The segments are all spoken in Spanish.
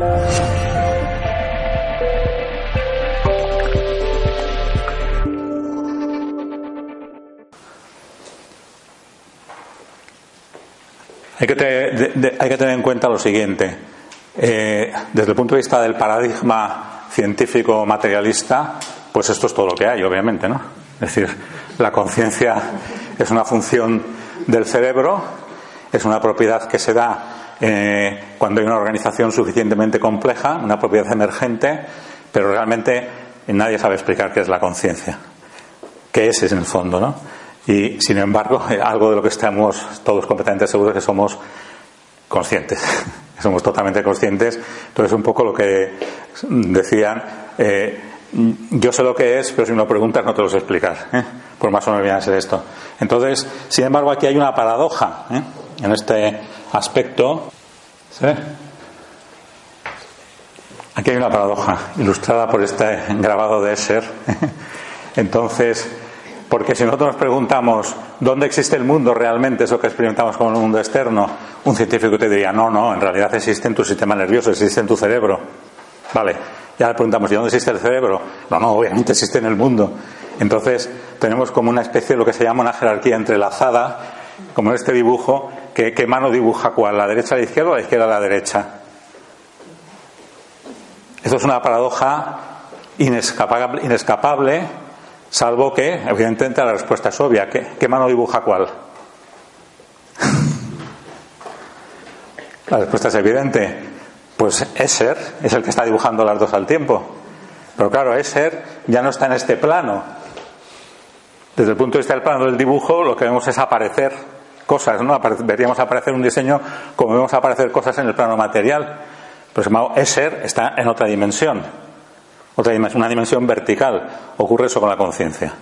Hay que, tener, en cuenta lo siguiente. Eh, desde el punto de vista del paradigma científico materialista, pues esto es todo lo que hay, obviamente, ¿no? Es decir, la conciencia es una función del cerebro, es una propiedad que se da eh, cuando hay una organización suficientemente compleja, una propiedad emergente, pero realmente nadie sabe explicar qué es la conciencia, qué es en el fondo, ¿no? Y sin embargo, algo de lo que estamos todos completamente seguros es que somos conscientes, somos totalmente conscientes. Entonces, un poco lo que decían, eh, yo sé lo que es, pero si me lo preguntas no te lo sé explicar, ¿eh? por más o menos viene a ser esto. Entonces, sin embargo, aquí hay una paradoja ¿eh? en este aspecto. Aquí hay una paradoja ilustrada por este grabado de Escher. Entonces, porque si nosotros nos preguntamos dónde existe el mundo realmente, eso que experimentamos como un mundo externo, un científico te diría, no, no, en realidad existe en tu sistema nervioso, existe en tu cerebro. Vale, ya le preguntamos, ¿y dónde existe el cerebro? No, no, obviamente existe en el mundo. Entonces, tenemos como una especie de lo que se llama una jerarquía entrelazada, como en este dibujo, ¿qué mano dibuja cuál? ¿La derecha a la izquierda o la izquierda a la derecha? Eso es una paradoja inescapable, inescapable Salvo que, evidentemente, la respuesta es obvia. ¿Qué, mano dibuja cuál? la respuesta es evidente. Pues Esser es el que está dibujando las dos al tiempo. Pero claro, Esser ya no está en este plano. Desde el punto de vista del plano del dibujo, lo que vemos es aparecer cosas, ¿no? Veríamos aparecer un diseño como vemos aparecer cosas en el plano material. Pero Esser está en otra dimensión otra dimensión, una dimensión vertical. Ocurre eso con la conciencia.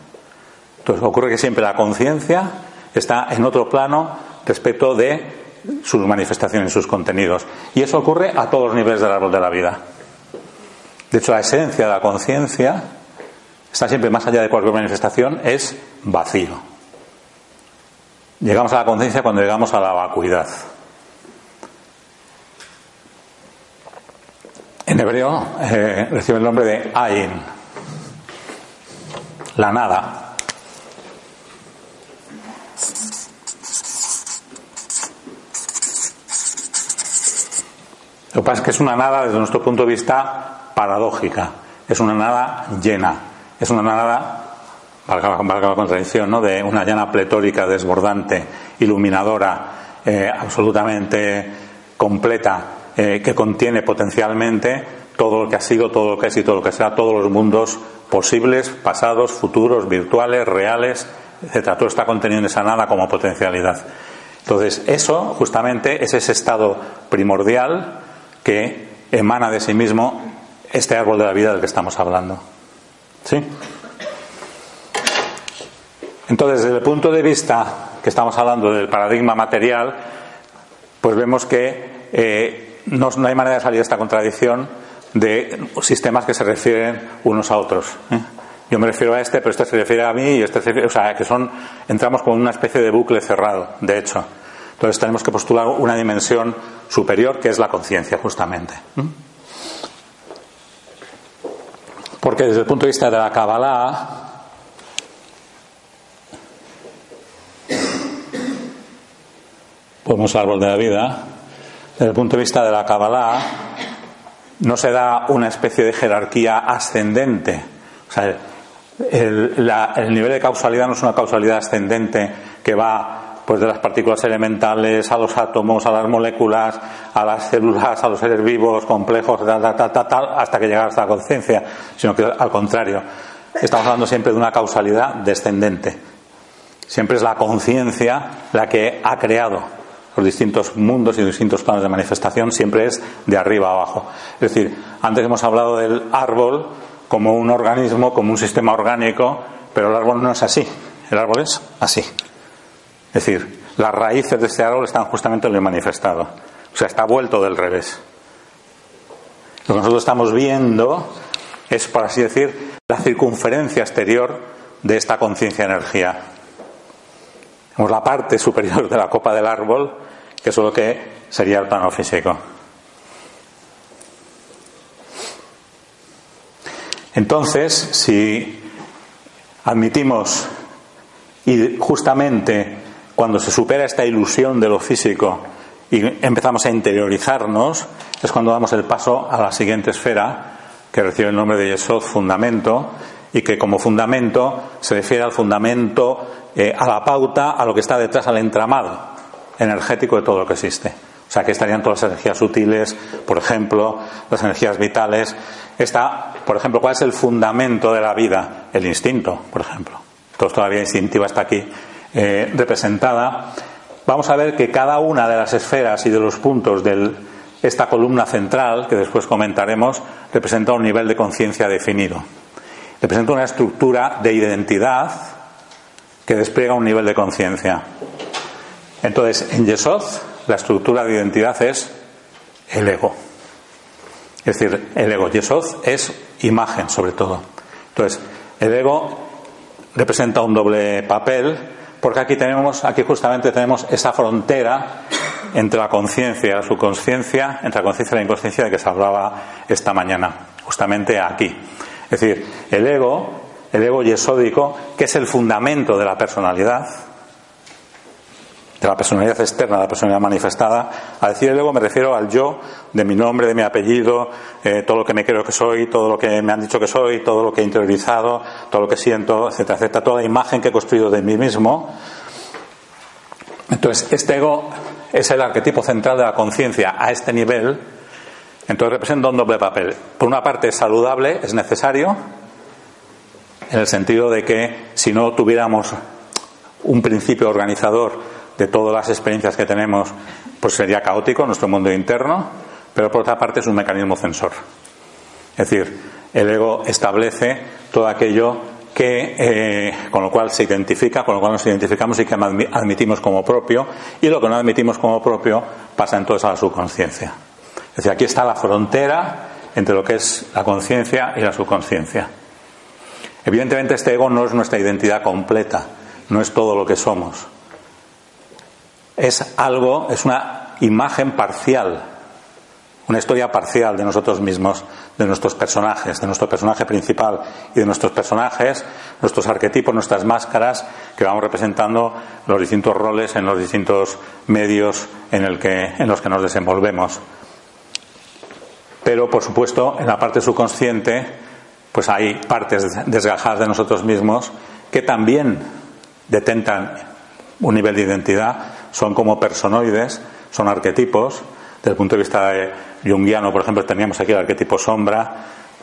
Entonces, ocurre que siempre la conciencia está en otro plano respecto de sus manifestaciones, sus contenidos. Y eso ocurre a todos los niveles del árbol de la vida. De hecho, la esencia de la conciencia está siempre más allá de cualquier manifestación, es vacío. Llegamos a la conciencia cuando llegamos a la vacuidad. En hebreo eh, recibe el nombre de Ain, la nada. Lo que pasa es que es una nada desde nuestro punto de vista paradójica, es una nada llena, es una nada, valga, la contradicción, ¿no? de una llana pletórica, desbordante, iluminadora, eh, absolutamente completa, eh, que contiene potencialmente todo lo que ha sido, todo lo que es y todo lo que sea, todos los mundos posibles, pasados, futuros, virtuales, reales, etcétera. Todo está contenido en esa nada como potencialidad. Entonces, eso justamente es ese estado primordial que emana de sí mismo este árbol de la vida del que estamos hablando. ¿Sí? Entonces, desde el punto de vista que estamos hablando del paradigma material, pues vemos que eh, no, hay manera de salir de esta contradicción de sistemas que se refieren unos a otros. ¿eh? Yo me refiero a este, pero este se refiere a mí y este se refiere, o sea, que son, entramos con una especie de bucle cerrado, de hecho. Entonces tenemos que postular una dimensión superior que es la conciencia, justamente. ¿eh? Porque desde el punto de vista de la Kabbalah, podemos árbol de la vida, desde el punto de vista de la Kabbalah, no se da una especie de jerarquía ascendente. O sea, el, nivel de causalidad no es una causalidad ascendente que va pues de las partículas elementales a los átomos, a las moléculas, a las células, a los seres vivos complejos, hasta que llega hasta la conciencia, sino que al contrario, estamos hablando siempre de una causalidad descendente. Siempre es la conciencia la que ha creado los distintos mundos y distintos planos de manifestación siempre es de arriba a abajo. Es decir, antes hemos hablado del árbol como un organismo, como un sistema orgánico, pero el árbol no es así. El árbol es así. Es decir, las raíces de este árbol están justamente en lo manifestado. O sea, está vuelto del revés. Lo que nosotros estamos viendo es, por así decir, la circunferencia exterior de esta conciencia-energía. La parte superior de la copa del árbol que es lo que sería el plano físico. Entonces, si admitimos y justamente cuando se supera esta ilusión de lo físico y empezamos a interiorizarnos, es cuando damos el paso a la siguiente esfera, que recibe el nombre de Yesod, fundamento, y que como fundamento se refiere al fundamento, eh, a la pauta, a lo que está detrás, al entramado energético de todo lo que existe. O sea, que estarían todas las energías sutiles, por ejemplo, las energías vitales. Está, por ejemplo, ¿cuál es el fundamento de la vida? El instinto, por ejemplo. Entonces, todavía instintiva está aquí eh, representada. Vamos a ver que cada una de las esferas y de los puntos de esta columna central, que después comentaremos, representa un nivel de conciencia definido. Representa una estructura de identidad que despliega un nivel de conciencia. Entonces, en Yesod, la estructura de identidad es el ego. Es decir, el ego. Yesod es imagen, sobre todo. Entonces, el ego representa un doble papel, porque aquí tenemos, aquí justamente tenemos esa frontera entre la conciencia y la subconsciencia, entre la conciencia y la inconsciencia de que se hablaba esta mañana, justamente aquí. Es decir, el ego, el ego yesódico, que es el fundamento de la personalidad, de la personalidad externa, de la personalidad manifestada. A decir el ego me refiero al yo, de mi nombre, de mi apellido, eh, todo lo que me creo que soy, todo lo que me han dicho que soy, todo lo que he interiorizado, todo lo que siento, etcétera, etcétera, toda la imagen que he construido de mí mismo. Entonces, este ego es el arquetipo central de la conciencia a este nivel. Entonces representa un doble papel. Por una parte es saludable, es necesario, en el sentido de que si no tuviéramos un principio organizador de todas las experiencias que tenemos, pues sería caótico nuestro mundo interno, pero por otra parte es un mecanismo censor. Es decir, el ego establece todo aquello que, eh, con lo cual se identifica, con lo cual nos identificamos y que admitimos como propio, y lo que no admitimos como propio pasa entonces a la subconsciencia. Es decir, aquí está la frontera entre lo que es la conciencia y la subconsciencia. Evidentemente este ego no es nuestra identidad completa, no es todo lo que somos es algo, es una imagen parcial, una historia parcial de nosotros mismos, de nuestros personajes, de nuestro personaje principal y de nuestros personajes, nuestros arquetipos, nuestras máscaras que vamos representando los distintos roles en los distintos medios en, los que nos desenvolvemos. Pero, por supuesto, en la parte subconsciente, pues hay partes desgajadas de nosotros mismos que también detentan un nivel de identidad, son como personoides, son arquetipos. Desde el punto de vista junguiano, por ejemplo, teníamos aquí el arquetipo sombra,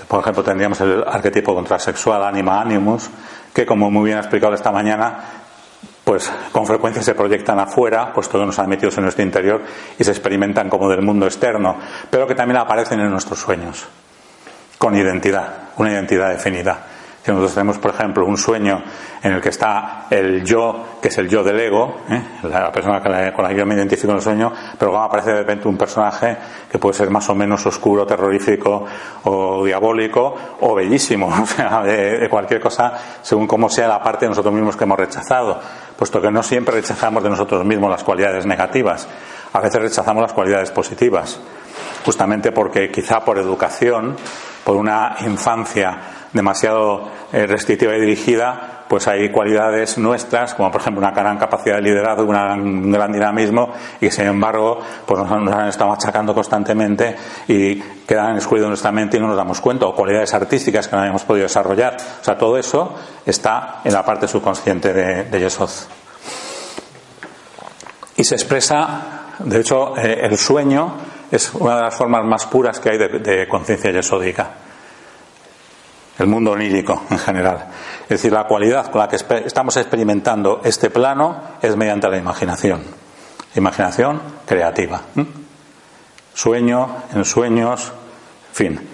por ejemplo, tendríamos el arquetipo contrasexual, anima animus, que como muy bien ha explicado esta mañana, pues con frecuencia se proyectan afuera, pues todos nos han metido en nuestro interior y se experimentan como del mundo externo, pero que también aparecen en nuestros sueños, con identidad, una identidad definida. Si nosotros tenemos, por ejemplo, un sueño en el que está el yo, que es el yo del ego, ¿eh? la persona con la, que yo me identifico en el sueño, pero luego aparece de repente un personaje que puede ser más o menos oscuro, terrorífico o diabólico o bellísimo, o sea, de, cualquier cosa, según cómo sea la parte de nosotros mismos que hemos rechazado, puesto que no siempre rechazamos de nosotros mismos las cualidades negativas, a veces rechazamos las cualidades positivas, justamente porque quizá por educación, por una infancia demasiado eh, restrictiva y dirigida, pues hay cualidades nuestras, como por ejemplo una gran capacidad de liderazgo, un gran dinamismo, y sin embargo pues nos, han estado machacando constantemente y quedan excluidos de nuestra mente y no nos damos cuenta, o cualidades artísticas que no habíamos podido desarrollar. O sea, todo eso está en la parte subconsciente de, de. Y se expresa, de hecho, eh, el sueño es una de las formas más puras que hay de, conciencia yesódica el mundo onírico en general. Es decir, la cualidad con la que estamos experimentando este plano es mediante la imaginación. Imaginación creativa. Sueño, en sueños, en fin.